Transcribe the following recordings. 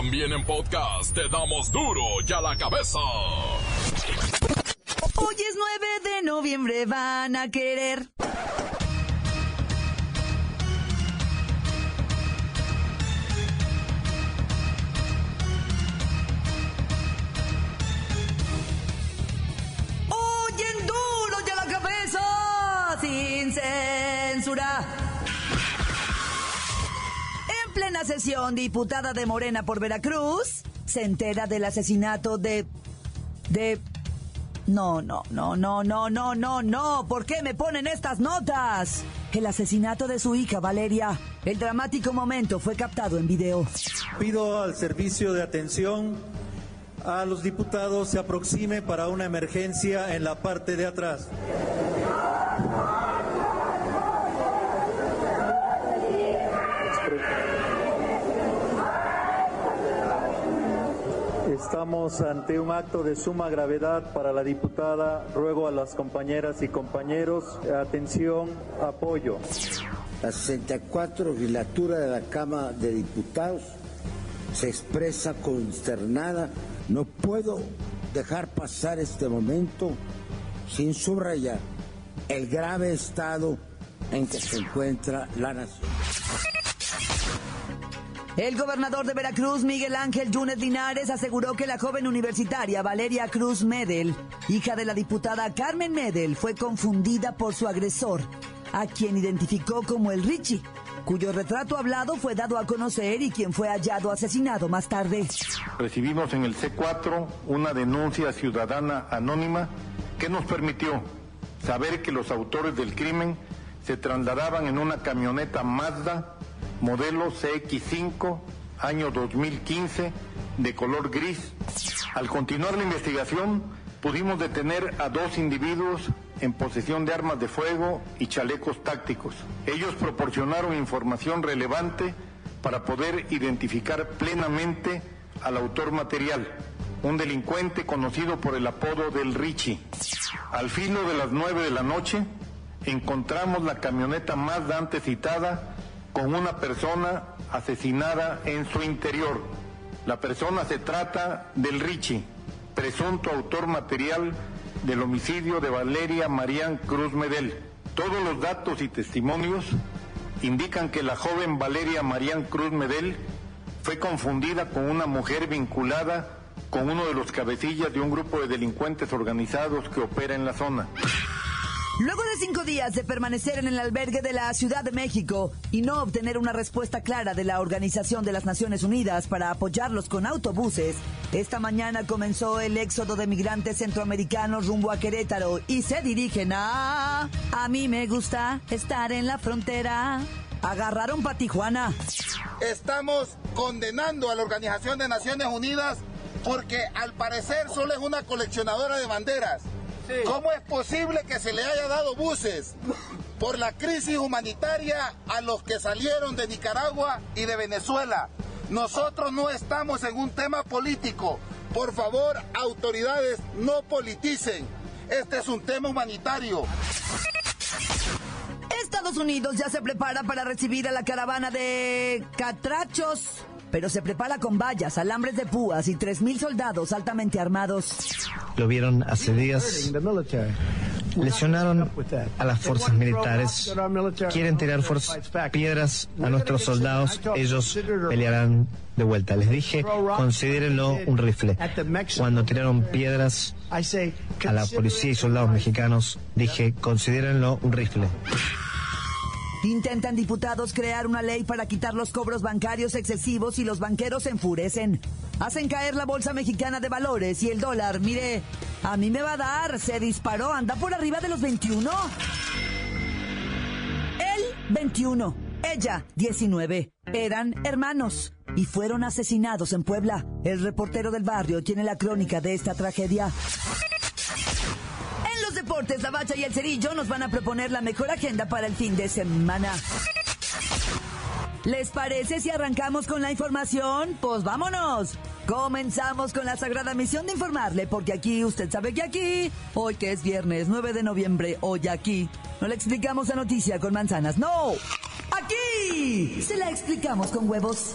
También en podcast te damos duro y a la cabeza. Hoy es 9 de noviembre, van a querer. Sesión, diputada de Morena por Veracruz se entera del asesinato de... de... No, no, no, no, no, no, no, no. ¿Por qué me ponen estas notas? El asesinato de su hija, Valeria. El dramático momento fue captado en video. Pido al servicio de atención a los diputados se aproxime para una emergencia en la parte de atrás. Estamos ante un acto de suma gravedad para la diputada. Ruego a las compañeras y compañeros, atención, apoyo. La 64 legislatura de la Cámara de Diputados se expresa consternada. No puedo dejar pasar este momento sin subrayar el grave estado en que se encuentra la nación. El gobernador de Veracruz, Miguel Ángel Yunes Linares, aseguró que la joven universitaria Valeria Cruz Medel, hija de la diputada Carmen Medel, fue confundida por su agresor, a quien identificó como el Richie, cuyo retrato hablado fue dado a conocer y quien fue hallado asesinado más tarde. Recibimos en el C4 una denuncia ciudadana anónima que nos permitió saber que los autores del crimen se trasladaban en una camioneta Mazda modelo CX5 año 2015 de color gris. Al continuar la investigación pudimos detener a dos individuos en posesión de armas de fuego y chalecos tácticos. Ellos proporcionaron información relevante para poder identificar plenamente al autor material, un delincuente conocido por el apodo del Richie. Al filo de las nueve de la noche, encontramos la camioneta más antes citada con una persona asesinada en su interior. La persona se trata del Richie, presunto autor material del homicidio de Valeria Marían Cruz Medel. Todos los datos y testimonios indican que la joven Valeria Marían Cruz Medel fue confundida con una mujer vinculada con uno de los cabecillas de un grupo de delincuentes organizados que opera en la zona. Luego de cinco días de permanecer en el albergue de la Ciudad de México y no obtener una respuesta clara de la Organización de las Naciones Unidas para apoyarlos con autobuses, esta mañana comenzó el éxodo de migrantes centroamericanos rumbo a Querétaro y se dirigen a... A mí me gusta estar en la frontera. Agarraron pa' Tijuana. Estamos condenando a la Organización de Naciones Unidas porque al parecer solo es una coleccionadora de banderas. ¿Cómo es posible que se le haya dado buses por la crisis humanitaria a los que salieron de Nicaragua y de Venezuela? Nosotros no estamos en un tema político. Por favor, autoridades, no politicen. Este es un tema humanitario. Estados Unidos ya se prepara para recibir a la caravana de catrachos, pero se prepara con vallas, alambres de púas y 3.000 soldados altamente armados. Lo vieron hace días. Lesionaron a las fuerzas militares. Quieren tirar piedras a nuestros soldados. Ellos pelearán de vuelta. Les dije, considérenlo un rifle. Cuando tiraron piedras a la policía y soldados mexicanos, dije, considérenlo un rifle. Intentan diputados crear una ley para quitar los cobros bancarios excesivos y los banqueros se enfurecen. Hacen caer la bolsa mexicana de valores y el dólar, mire, a mí me va a dar, se disparó, anda por arriba de los 21. Él, 21. Ella, 19. Eran hermanos y fueron asesinados en Puebla. El reportero del barrio tiene la crónica de esta tragedia. Deportes, la bacha y el cerillo nos van a proponer la mejor agenda para el fin de semana. ¿Les parece si arrancamos con la información? Pues vámonos. Comenzamos con la sagrada misión de informarle, porque aquí, usted sabe que aquí, hoy que es viernes 9 de noviembre, hoy aquí, no le explicamos la noticia con manzanas, no. Aquí se la explicamos con huevos.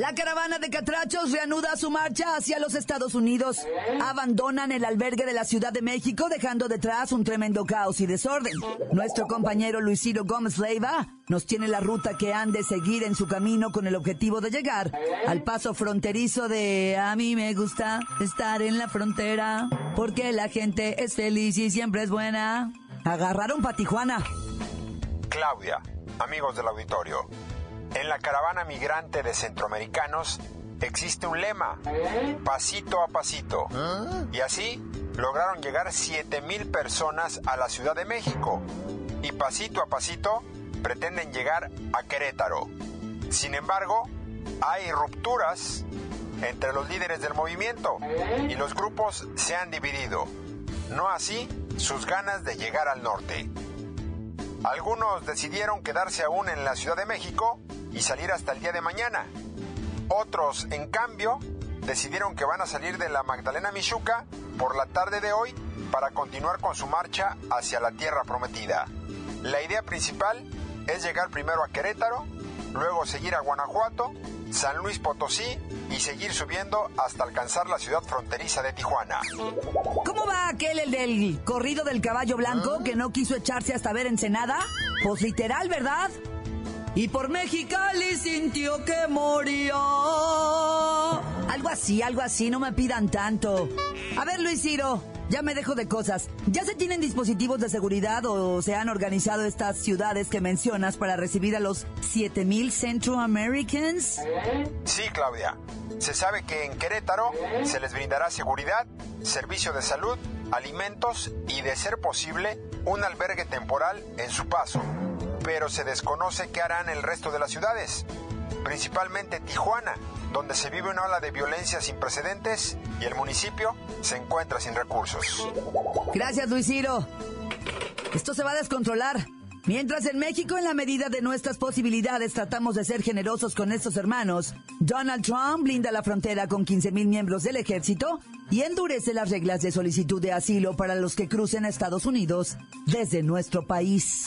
La caravana de catrachos reanuda su marcha hacia los Estados Unidos. Abandonan el albergue de la Ciudad de México dejando detrás un tremendo caos y desorden. Nuestro compañero Luisito Gómez Leiva nos tiene la ruta que han de seguir en su camino con el objetivo de llegar al paso fronterizo de a mí me gusta estar en la frontera porque la gente es feliz y siempre es buena. Agarraron pa' Tijuana. Claudia, amigos del auditorio. En la caravana migrante de centroamericanos existe un lema, pasito a pasito. Y así lograron llegar 7.000 personas a la Ciudad de México. Y pasito a pasito pretenden llegar a Querétaro. Sin embargo, hay rupturas entre los líderes del movimiento y los grupos se han dividido. No así sus ganas de llegar al norte. Algunos decidieron quedarse aún en la Ciudad de México y salir hasta el día de mañana. Otros, en cambio, decidieron que van a salir de la Magdalena Michuca por la tarde de hoy para continuar con su marcha hacia la tierra prometida. La idea principal es llegar primero a Querétaro, luego seguir a Guanajuato, San Luis Potosí y seguir subiendo hasta alcanzar la ciudad fronteriza de Tijuana. ¿Cómo va aquel, el del corrido del caballo blanco, que no quiso echarse hasta ver Ensenada? Pues literal, ¿verdad? Y por Mexicali sintió que moría. Algo así, algo así, no me pidan tanto. A ver, Luis Ciro, ya me dejo de cosas. ¿Ya se tienen dispositivos de seguridad o se han organizado estas ciudades que mencionas para recibir a los 7000 Central Americans? Sí, Claudia. Se sabe que en Querétaro se les brindará seguridad, servicio de salud, alimentos y, de ser posible, un albergue temporal en su paso pero se desconoce qué harán el resto de las ciudades, principalmente Tijuana, donde se vive una ola de violencia sin precedentes y el municipio se encuentra sin recursos. Gracias, Luis. Esto se va a descontrolar. Mientras en México, en la medida de nuestras posibilidades, tratamos de ser generosos con estos hermanos, Donald Trump blinda la frontera con 15.000 miembros del ejército y endurece las reglas de solicitud de asilo para los que crucen a Estados Unidos desde nuestro país.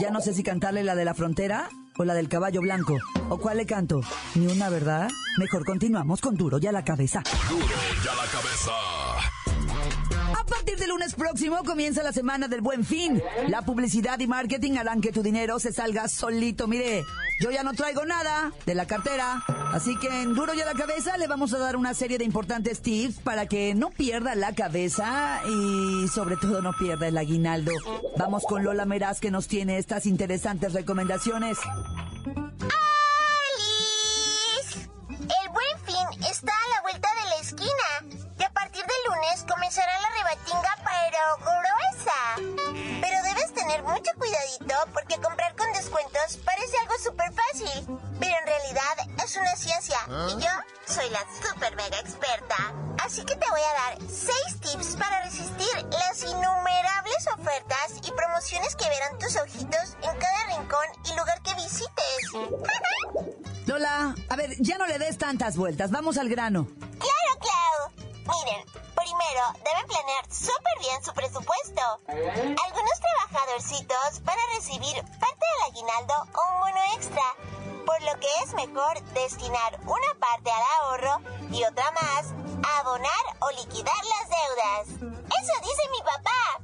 Ya no sé si cantarle la de la frontera o la del caballo blanco. ¿O cuál le canto? Ni una, ¿verdad? Mejor continuamos con Duro ya la cabeza. Duro ya la cabeza. Partir del lunes próximo comienza la semana del buen fin. La publicidad y marketing harán que tu dinero se salga solito. Mire, yo ya no traigo nada de la cartera, así que en duro y a la cabeza le vamos a dar una serie de importantes tips para que no pierda la cabeza y sobre todo no pierda el aguinaldo. Vamos con Lola Meraz que nos tiene estas interesantes recomendaciones. Vamos al grano. Claro, Clau. Miren, primero deben planear súper bien su presupuesto. Algunos trabajadorcitos van a recibir parte del aguinaldo o un bono extra, por lo que es mejor destinar una parte al ahorro y otra más a abonar o liquidar las deudas. Eso dice mi papá.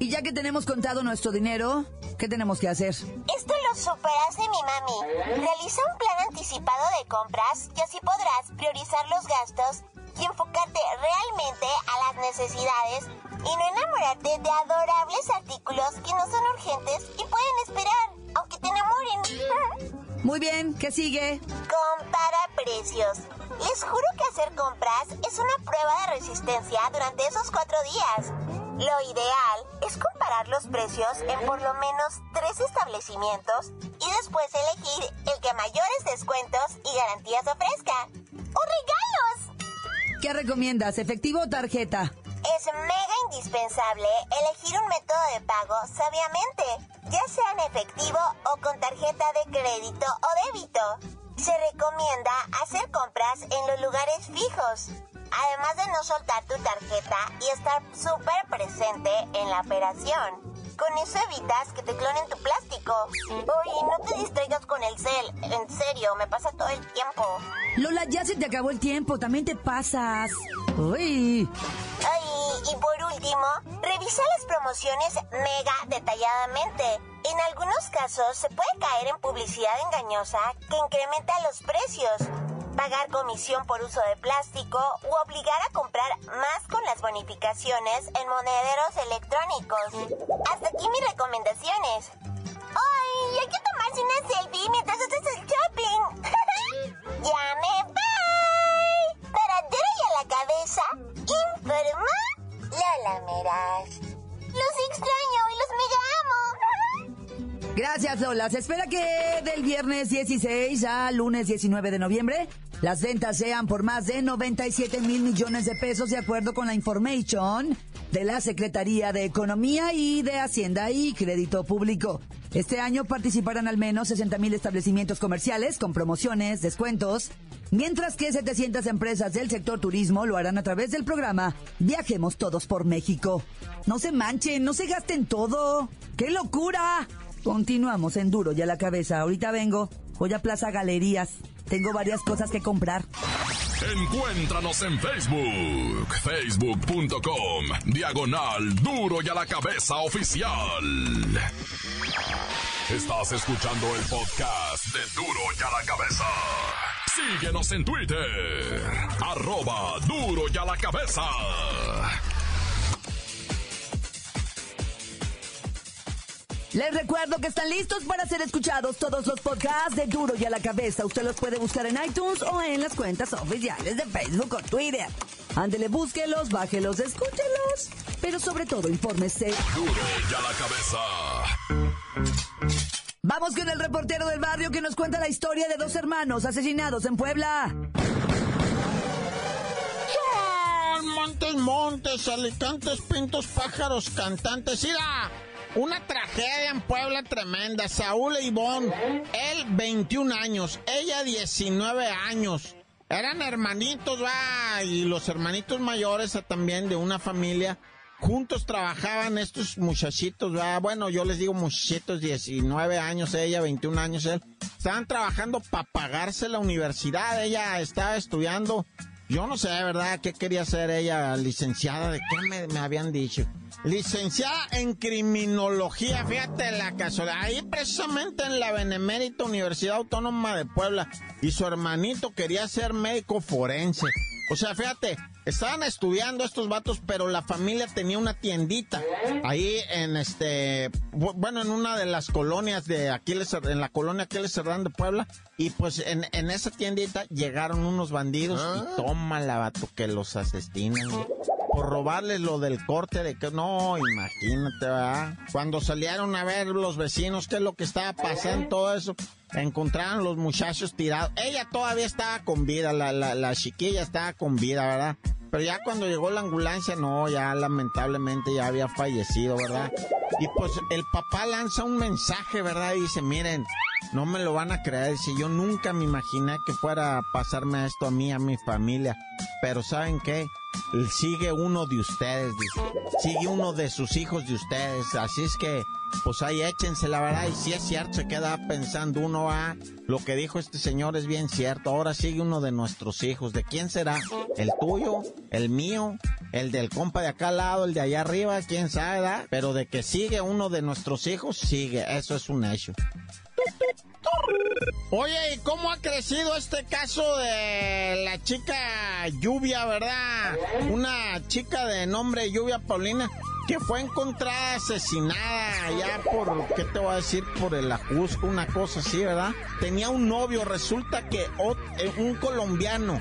Y ya que tenemos contado nuestro dinero, ¿qué tenemos que hacer? Esto lo super hace mi mami. Realiza un plan anticipado de compras y así podrás priorizar los gastos y enfocarte realmente a las necesidades y no enamorarte de adorables artículos que no son urgentes y pueden esperar, aunque te enamoren. Muy bien, ¿qué sigue? Compara precios. Les juro que hacer compras es una prueba de resistencia durante esos cuatro días. Lo ideal es comparar los precios en por lo menos tres establecimientos y después elegir el que mayores descuentos y garantías ofrezca. ¡O regalos! ¿Qué recomiendas, efectivo o tarjeta? Es mega indispensable elegir un método de pago sabiamente, ya sea en efectivo o con tarjeta de crédito o débito. Se recomienda hacer compras en los lugares fijos, además de no soltar tu tarjeta y estar súper presente en la operación. Con eso evitas que te clonen tu plástico. Oye, no te distraigas con el cel. En serio, me pasa todo el tiempo. Lola, ya se te acabó el tiempo. También te pasas. Uy. Ay, y por último, revisa las promociones mega detalladamente. En algunos casos se puede caer en publicidad engañosa que incrementa los precios pagar comisión por uso de plástico u obligar a comprar más con las bonificaciones en monederos electrónicos. Hasta aquí mis recomendaciones. ¡Ay! Hay que tomarse una selfie mientras haces el shopping. ¡Ya me voy! Para a la cabeza, informa Lola Meras. Los extraño y los. Gracias, Lola. Se espera que del viernes 16 al lunes 19 de noviembre las ventas sean por más de 97 mil millones de pesos de acuerdo con la information de la Secretaría de Economía y de Hacienda y Crédito Público. Este año participarán al menos 60 mil establecimientos comerciales con promociones, descuentos, mientras que 700 empresas del sector turismo lo harán a través del programa Viajemos Todos por México. No se manchen, no se gasten todo. ¡Qué locura! Continuamos en duro y a la cabeza. Ahorita vengo. Voy a Plaza Galerías. Tengo varias cosas que comprar. Encuéntranos en Facebook, facebook.com, diagonal duro y a la cabeza oficial. Estás escuchando el podcast de duro y a la cabeza. Síguenos en Twitter, arroba duro y a la cabeza. Les recuerdo que están listos para ser escuchados todos los podcasts de Duro y a la Cabeza. Usted los puede buscar en iTunes o en las cuentas oficiales de Facebook o Twitter. Ándele, búsquelos, bájelos, escúchelos. Pero sobre todo, infórmese. Duro y a la cabeza. Vamos con el reportero del barrio que nos cuenta la historia de dos hermanos asesinados en Puebla. Montes, montes, alicantes, pintos, pájaros, cantantes. ¡Ira! Una tragedia en Puebla tremenda. Saúl Ivonne, él 21 años, ella 19 años. Eran hermanitos, va, y los hermanitos mayores también de una familia. Juntos trabajaban estos muchachitos, va. Bueno, yo les digo muchachitos, 19 años ella, 21 años él. Estaban trabajando para pagarse la universidad. Ella estaba estudiando yo no sé, ¿verdad? ¿Qué quería ser ella? Licenciada, ¿de qué me, habían dicho? Licenciada en criminología, fíjate la casualidad. Ahí precisamente en la Benemérita Universidad Autónoma de Puebla. Y su hermanito quería ser médico forense. O sea, fíjate, estaban estudiando estos vatos, pero la familia tenía una tiendita ahí en este, bueno, en una de las colonias de Aquiles, en la colonia Aquiles Cerdán de Puebla. Y pues en, en esa tiendita llegaron unos bandidos y ah. toma la vato que los asesinan por robarles lo del corte de que no, imagínate, ¿verdad? Cuando salieron a ver los vecinos qué es lo que estaba pasando, todo eso, encontraron los muchachos tirados. Ella todavía estaba con vida, la, la, la chiquilla estaba con vida, ¿verdad? Pero ya cuando llegó la ambulancia, no, ya lamentablemente ya había fallecido, ¿verdad? Y pues el papá lanza un mensaje, ¿verdad? Y dice, miren, no me lo van a creer, si yo nunca me imaginé que fuera a pasarme esto a mí, a mi familia. Pero ¿saben qué? Sigue uno de ustedes. Sigue uno de sus hijos de ustedes. Así es que, pues ahí échense la verdad. Y si es cierto, se queda pensando uno, a ah, lo que dijo este señor es bien cierto. Ahora sigue uno de nuestros hijos. ¿De quién será? ¿El tuyo? ¿El mío? ¿El del compa de acá al lado? ¿El de allá arriba? ¿Quién sabe? Da? Pero de que sigue uno de nuestros hijos, sigue. Eso es un hecho. Oye, ¿y cómo ha crecido este caso de la chica Lluvia, verdad? Una chica de nombre Lluvia Paulina que fue encontrada asesinada ya por, ¿qué te voy a decir? Por el ajusco, una cosa así, ¿verdad? Tenía un novio, resulta que eh, un colombiano,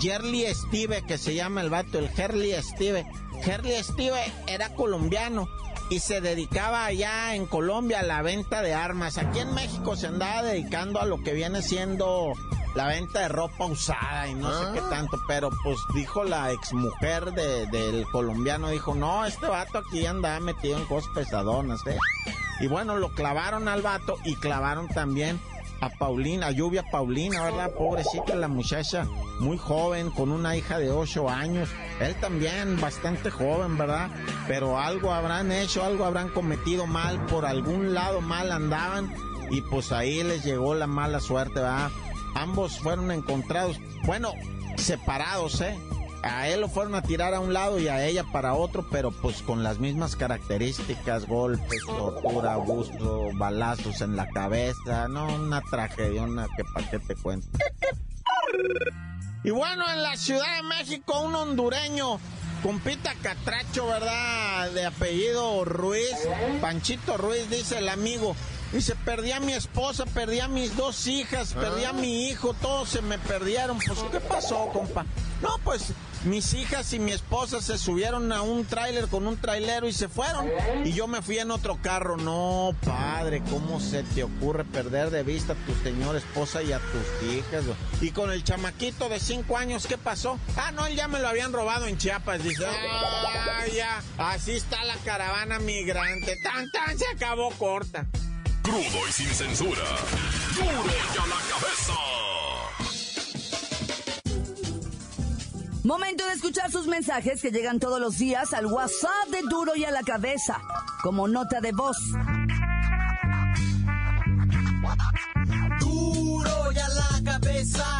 Jerly Steve, que se llama el vato, el Herly Steve. Herly Steve era colombiano y se dedicaba allá en Colombia a la venta de armas. Aquí en México se andaba dedicando a lo que viene siendo la venta de ropa usada y no sé qué ah. tanto, pero pues dijo la exmujer de, del colombiano, dijo, no, este vato aquí andaba metido en cosas pesadonas, ¿eh? Y bueno, lo clavaron al vato y clavaron también a Paulina, a Lluvia Paulina, ¿verdad? Pobrecita la muchacha, muy joven, con una hija de 8 años. Él también, bastante joven, ¿verdad? Pero algo habrán hecho, algo habrán cometido mal, por algún lado mal andaban y pues ahí les llegó la mala suerte, ¿verdad? Ambos fueron encontrados, bueno, separados, ¿eh? A él lo fueron a tirar a un lado y a ella para otro, pero pues con las mismas características, golpes, tortura, abuso, balazos en la cabeza, no, una tragedia, una que para qué te cuento. Y bueno, en la Ciudad de México, un hondureño, compita Catracho, ¿verdad? De apellido Ruiz, Panchito Ruiz, dice el amigo, Dice, perdí a mi esposa, perdí a mis dos hijas, perdí a mi hijo, todos se me perdieron. Pues, ¿qué pasó, compa? No, pues mis hijas y mi esposa se subieron a un tráiler con un trailero y se fueron. Y yo me fui en otro carro. No, padre, ¿cómo se te ocurre perder de vista a tu señora esposa y a tus hijas? Y con el chamaquito de cinco años, ¿qué pasó? Ah, no, él ya me lo habían robado en Chiapas. Dice, ah, ya, así está la caravana migrante. Tan, tan, se acabó corta crudo y sin censura. ¡Duro y a la cabeza! Momento de escuchar sus mensajes que llegan todos los días al WhatsApp de Duro y a la cabeza, como nota de voz. Duro y a la cabeza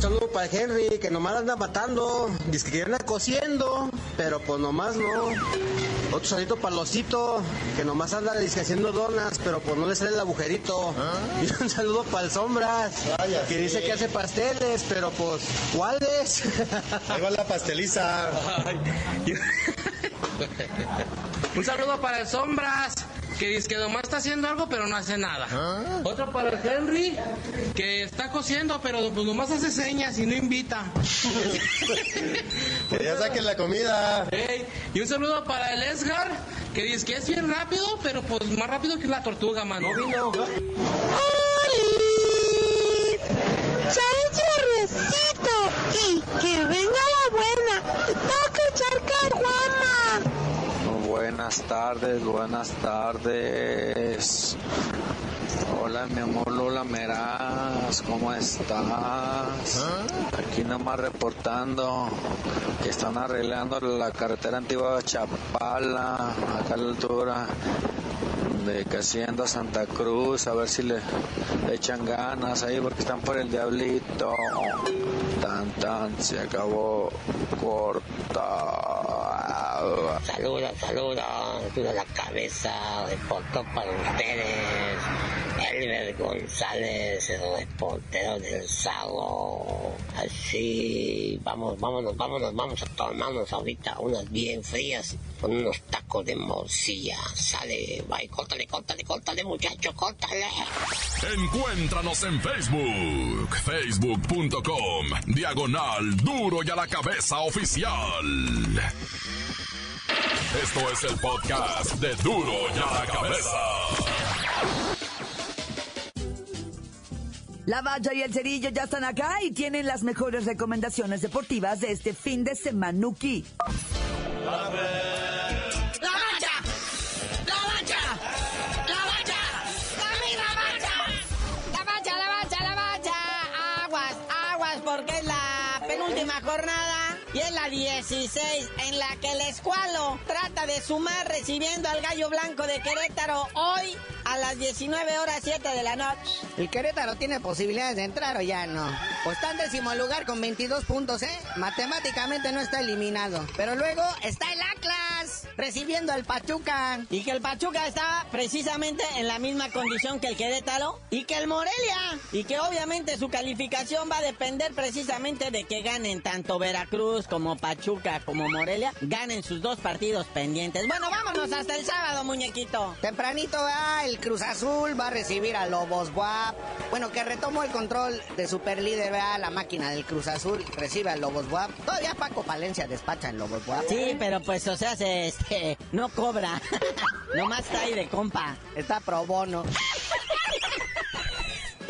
Un saludo para Henry, que nomás anda matando. Dice que anda cosiendo, pero pues nomás no. Otro saludito para Losito, que nomás anda haciendo donas, pero pues no le sale el agujerito. ¿Ah? Y un saludo para el Sombras, que dice que hace pasteles, pero pues, ¿cuáles? Ahí va la pasteliza. un saludo para el Sombras que dice que nomás está haciendo algo pero no hace nada. ¿Ah? Otro para el Henry, que está cosiendo pero pues nomás hace señas y no invita. que ya saquen la comida. y un saludo para el Esgar, que dice que es bien rápido, pero pues más rápido que la tortuga, mano. No vino. y que venga Buenas tardes, buenas tardes. Hola, mi amor Lola Meraz, ¿cómo estás? Aquí nomás reportando que están arreglando la carretera antigua de Chapala, acá a la altura de Casiendo Santa Cruz, a ver si le, echan ganas ahí porque están por el diablito. Tan tan, se acabó corta. Saludos, saludos, a la cabeza, reportó para ustedes. Elber González, el reportero del Sago. Así, vamos, vámonos, vámonos, vamos a tomarnos ahorita unas bien frías con unos tacos de morcilla. Sale, bye, córtale, córtale, córtale, muchacho, córtale. Encuéntranos en Facebook, facebook.com, diagonal duro y a la cabeza oficial. Esto es el podcast de duro y a la cabeza. La Valla y el Cerillo ya están acá y tienen las mejores recomendaciones deportivas de este fin de semanuki. jornada y es la 16 en la que el Escualo trata de sumar recibiendo al Gallo Blanco de Querétaro hoy a las 19 horas 7 de la noche. ¿El Querétaro tiene posibilidades de entrar o ya no? Pues está en décimo lugar con 22 puntos, ¿eh? Matemáticamente no está eliminado. Pero luego está el Atlas recibiendo al Pachuca. Y que el Pachuca está precisamente en la misma condición que el Querétaro y que el Morelia. Y que obviamente su calificación va a depender precisamente de que ganen tanto Veracruz como Pachuca como Morelia. Ganen sus dos partidos pendientes. Bueno, vámonos hasta el sábado, muñequito. Tempranito va el Cruz Azul, va a recibir a Lobos Guap. Bueno, que retomó el control de superlíder, vea la máquina del Cruz Azul, recibe a Lobos Guap. Todavía Paco Palencia despacha en Lobos Guap. Sí, pero pues, o sea, se, no cobra. Nomás está ahí de compa. Está pro bono.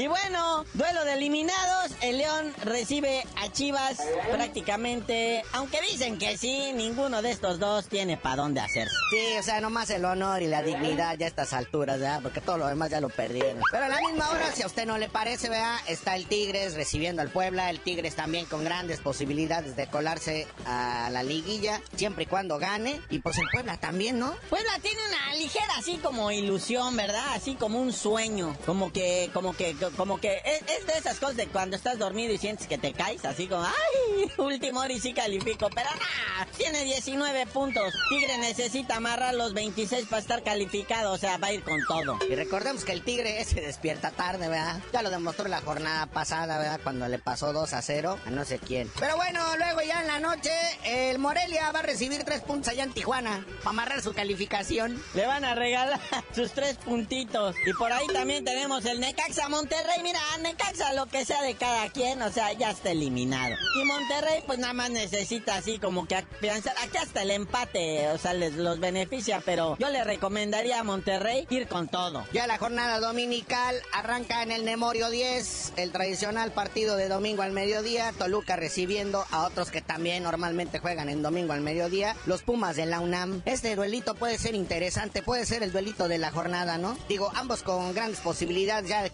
Y bueno, duelo de eliminados. El León recibe a Chivas prácticamente. Aunque dicen que sí, ninguno de estos dos tiene para dónde hacerse. Sí, o sea, nomás el honor y la dignidad ya a estas alturas, ¿verdad? Porque todo lo demás ya lo perdieron. Pero a la misma hora, si a usted no le parece, vea, está el Tigres recibiendo al Puebla. El Tigres también con grandes posibilidades de colarse a la liguilla, siempre y cuando gane. Y pues el Puebla también, ¿no? Puebla tiene una ligera así como ilusión, ¿verdad? Así como un sueño. Como que, como que como que es, de esas cosas de cuando estás dormido y sientes que te caes, así como, ay, último hora y sí califico, pero nada, tiene 19 puntos. Tigre necesita amarrar los 26 para estar calificado, o sea, va a ir con todo. Y recordemos que el Tigre se despierta tarde, ¿verdad? Ya lo demostró la jornada pasada, ¿verdad? Cuando le pasó 2 a 0 a no sé quién. Pero bueno, luego ya en la noche, el Morelia va a recibir 3 puntos allá en Tijuana para amarrar su calificación. Le van a regalar sus 3 puntitos. Y por ahí también tenemos el Necaxa Monterrey Monterrey, mira, Necaxa, lo que sea de cada quien, o sea, ya está eliminado. Y Monterrey, pues nada más necesita así como que pensar, aquí hasta el empate, o sea, les los beneficia, pero yo le recomendaría a Monterrey ir con todo. Ya la jornada dominical arranca en el Nemorio 10, el tradicional partido de domingo al mediodía, Toluca recibiendo a otros que también normalmente juegan en domingo al mediodía, los Pumas de la UNAM. Este duelito puede ser interesante, puede ser el duelito de la jornada, ¿no? Digo, ambos con grandes posibilidades ya de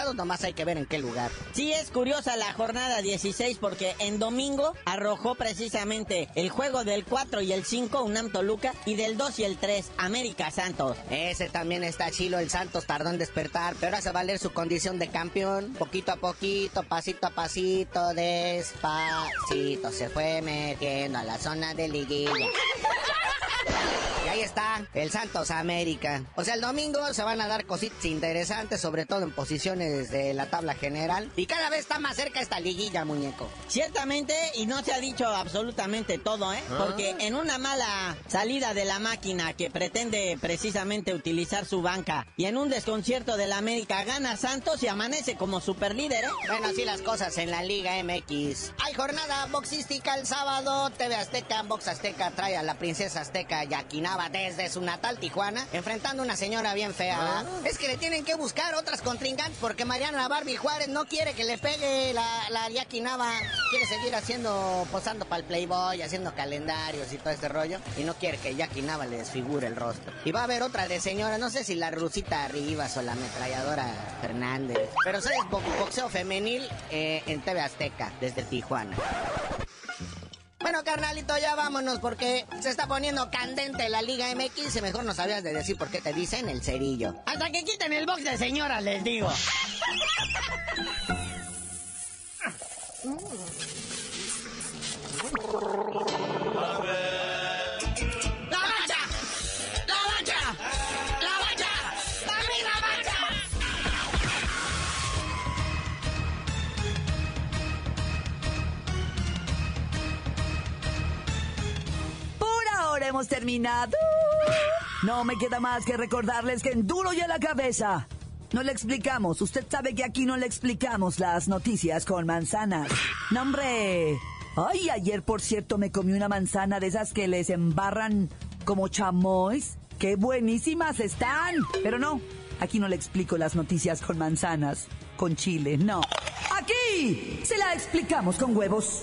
calificados nomás hay que ver en qué lugar. Sí, es curiosa la jornada 16 porque en domingo arrojó precisamente el juego del 4 y el 5, UNAM Toluca, y del 2 y el 3, América Santos. Ese también está chilo, el Santos tardó en despertar, pero hace valer su condición de campeón, poquito a poquito, pasito a pasito, despacito, se fue metiendo a la zona de liguilla. Ahí está, el Santos América. O sea, el domingo se van a dar cositas interesantes, sobre todo en posiciones de la tabla general. Y cada vez está más cerca esta liguilla, muñeco. Ciertamente, y no se ha dicho absolutamente todo, ¿eh? Ah. Porque en una mala salida de la máquina que pretende precisamente utilizar su banca y en un desconcierto de la América gana Santos y amanece como superlíder, ¿eh? Bueno, así las cosas en la Liga MX. Hay jornada boxística el sábado. TV Azteca, Box Azteca trae a la princesa Azteca Yaquinaba desde su natal Tijuana, enfrentando a una señora bien fea. ¿verdad? Es que le tienen que buscar otras contrincantes porque Mariana Barbie Juárez no quiere que le pegue la, la Yaquinaba. Quiere seguir haciendo, posando para el Playboy, haciendo calendarios y todo este rollo. Y no quiere que Yaquinaba le desfigure el rostro. Y va a haber otra de señora, no sé si la Rusita Rivas o la ametralladora Fernández. Pero sabes, Bo- boxeo femenil eh, en TV Azteca, desde Tijuana. Bueno, carnalito, ya vámonos porque se está poniendo candente la Liga MX y mejor no sabías de decir por qué te dicen el cerillo. Hasta que quiten el box de señora, les digo. terminado. No me queda más que recordarles que en duro y a la cabeza. No le explicamos. Usted sabe que aquí no le explicamos las noticias con manzanas. No, hombre. Ay, ayer, por cierto, me comí una manzana de esas que les embarran como chamois. ¡Qué buenísimas están! Pero no, aquí no le explico las noticias con manzanas, con chile, no. Aquí se la explicamos con huevos.